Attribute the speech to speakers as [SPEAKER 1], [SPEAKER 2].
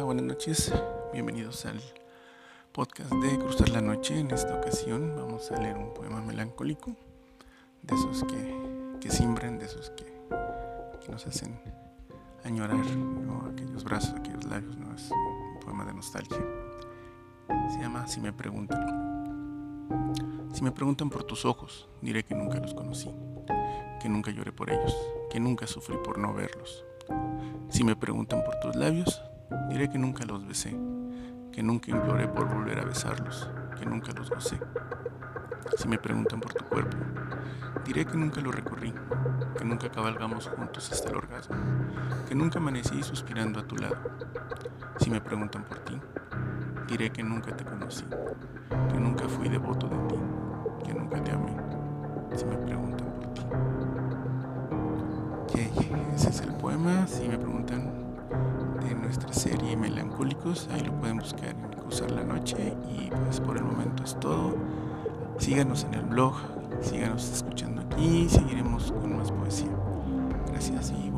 [SPEAKER 1] buenas noches. Bienvenidos al podcast de Cruzar la Noche. En esta ocasión vamos a leer un poema melancólico, de esos que, que simbran, de esos que, nos hacen añorar aquellos brazos, aquellos labios. ¿no? Es un poema de nostalgia. Se llama Si me preguntan. Si me preguntan por tus ojos, diré que nunca los conocí, que nunca lloré por ellos, que nunca sufrí por no verlos. Si me preguntan por tus labios, diré que nunca los besé, que nunca imploré por volver a besarlos, que nunca los gocé. Si me preguntan por tu cuerpo, diré que nunca lo recorrí, que nunca cabalgamos juntos hasta el orgasmo, que nunca amanecí suspirando a tu lado. Si me preguntan por ti, diré que nunca te conocí, que nunca fui devoto de ti, que nunca te amé. Si me preguntan por ti. ese es el poema. Si me preguntan serie Melancólicos, ahí lo pueden buscar en Cruzar la Noche. Y pues por el momento es todo. Síganos en el blog, síganos escuchando aquí, seguiremos con más poesía. Gracias y